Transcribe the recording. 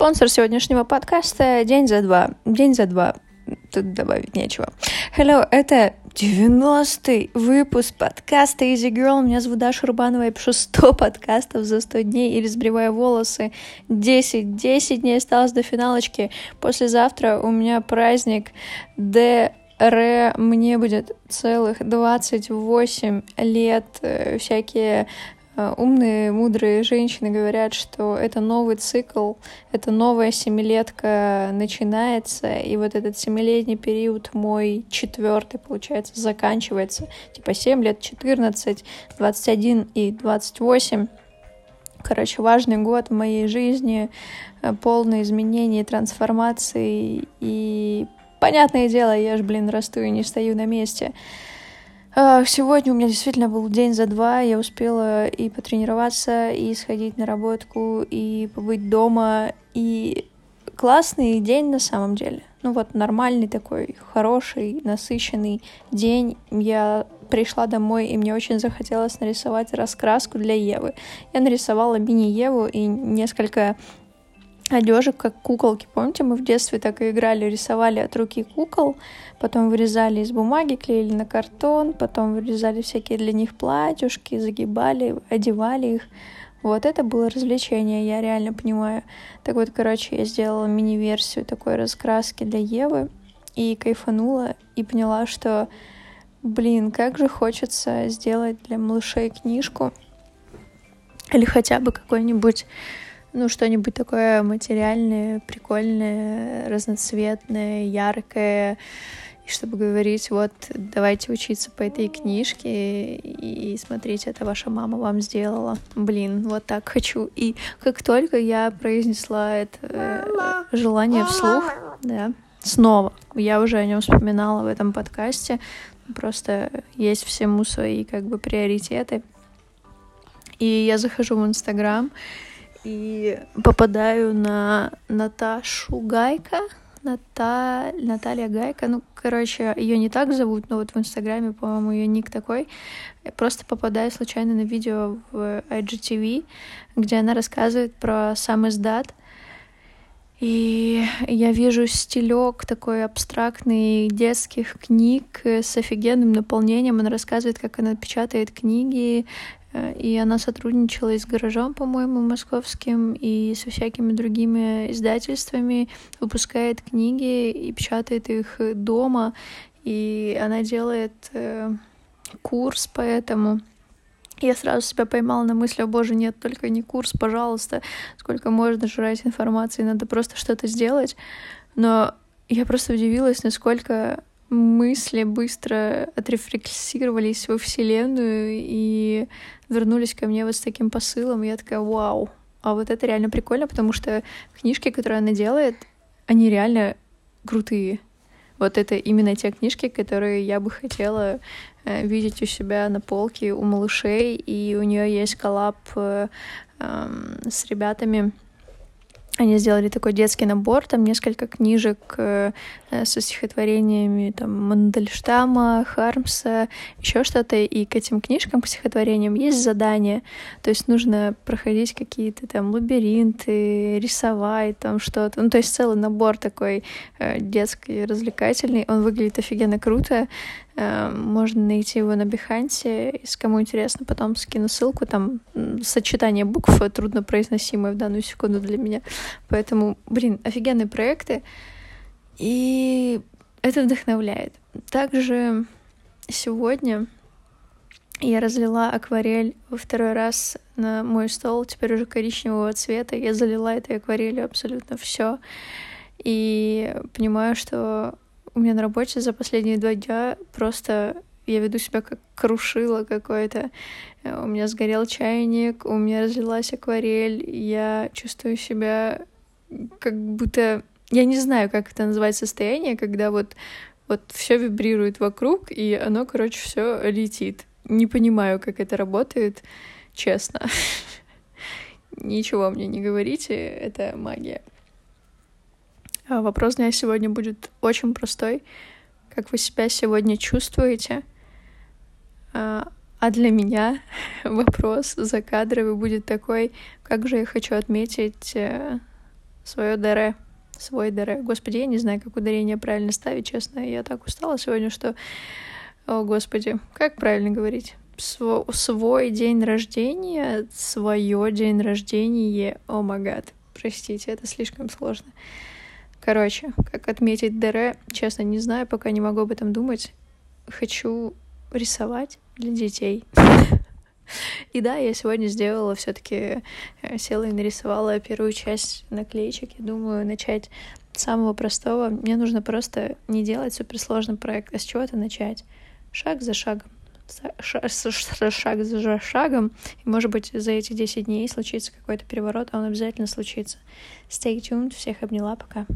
Спонсор сегодняшнего подкаста «День за два». День за два. Тут добавить нечего. Hello, это 90-й выпуск подкаста Easy Girl. Меня зовут Даша Рубанова. Я пишу 100 подкастов за 100 дней или сбривая волосы. 10. 10 дней осталось до финалочки. Послезавтра у меня праздник Д Ре, мне будет целых 28 лет, э, всякие умные, мудрые женщины говорят, что это новый цикл, это новая семилетка начинается, и вот этот семилетний период мой четвертый, получается, заканчивается. Типа 7 лет, 14, 21 и 28. Короче, важный год в моей жизни, э, полный изменений, трансформации, и понятное дело, я ж, блин, расту и не стою на месте. А, сегодня у меня действительно был день за два. Я успела и потренироваться, и сходить на работку, и побыть дома. И классный день на самом деле. Ну вот нормальный такой, хороший, насыщенный день. Я пришла домой, и мне очень захотелось нарисовать раскраску для Евы. Я нарисовала мини-Еву и несколько одежек, как куколки. Помните, мы в детстве так и играли, рисовали от руки кукол, потом вырезали из бумаги, клеили на картон, потом вырезали всякие для них платьюшки, загибали, одевали их. Вот это было развлечение, я реально понимаю. Так вот, короче, я сделала мини-версию такой раскраски для Евы и кайфанула, и поняла, что, блин, как же хочется сделать для малышей книжку или хотя бы какой-нибудь ну, что-нибудь такое материальное, прикольное, разноцветное, яркое, и чтобы говорить, вот, давайте учиться по этой книжке, и смотрите, это ваша мама вам сделала. Блин, вот так хочу. И как только я произнесла это э, желание вслух, да, снова, я уже о нем вспоминала в этом подкасте, просто есть всему свои, как бы, приоритеты. И я захожу в Инстаграм, и попадаю на Наташу Гайка. Ната... Наталья Гайка, ну, короче, ее не так зовут, но вот в Инстаграме, по-моему, ее ник такой. Я просто попадаю случайно на видео в IGTV, где она рассказывает про сам издат. И я вижу стилек такой абстрактный детских книг с офигенным наполнением. Она рассказывает, как она печатает книги, и она сотрудничала и с «Гаражом», по-моему, московским, и со всякими другими издательствами, выпускает книги и печатает их дома, и она делает э, курс по этому. Я сразу себя поймала на мысли, о боже, нет, только не курс, пожалуйста, сколько можно жрать информации, надо просто что-то сделать. Но я просто удивилась, насколько мысли быстро отрефлексировались во Вселенную и вернулись ко мне вот с таким посылом. И я такая, вау, а вот это реально прикольно, потому что книжки, которые она делает, они реально крутые. Вот это именно те книжки, которые я бы хотела э, видеть у себя на полке у малышей, и у нее есть коллаб э, э, с ребятами они сделали такой детский набор, там несколько книжек э, со стихотворениями там Мандельштама, Хармса, еще что-то. И к этим книжкам, к стихотворениям есть задания. То есть нужно проходить какие-то там лабиринты, рисовать там что-то. Ну, то есть целый набор такой э, детский, развлекательный. Он выглядит офигенно круто. Э, можно найти его на Бихансе. Если кому интересно, потом скину ссылку. Там сочетание букв труднопроизносимое в данную секунду для меня. Поэтому, блин, офигенные проекты. И это вдохновляет. Также сегодня я разлила акварель во второй раз на мой стол, теперь уже коричневого цвета. Я залила этой акварелью абсолютно все. И понимаю, что у меня на работе за последние два дня просто я веду себя как крушила какое-то. У меня сгорел чайник, у меня разлилась акварель, я чувствую себя как будто... Я не знаю, как это называть состояние, когда вот, вот все вибрирует вокруг, и оно, короче, все летит. Не понимаю, как это работает, честно. Ничего мне не говорите, это магия. А, вопрос дня сегодня будет очень простой. Как вы себя сегодня чувствуете? А, а для меня вопрос закадровый будет такой, как же я хочу отметить э, свое ДР, свой ДР. Господи, я не знаю, как ударение правильно ставить, честно. Я так устала сегодня, что... О, господи, как правильно говорить? Сво свой день рождения, свое день рождения, о магад. Простите, это слишком сложно. Короче, как отметить ДР, честно, не знаю, пока не могу об этом думать. Хочу рисовать для детей. И да, я сегодня сделала все-таки, э, села и нарисовала первую часть наклеечек. Я думаю, начать с самого простого. Мне нужно просто не делать суперсложный проект, а с чего-то начать. Шаг за шагом. Шаг за шагом. И, может быть, за эти 10 дней случится какой-то переворот, а он обязательно случится. Stay tuned. Всех обняла. Пока.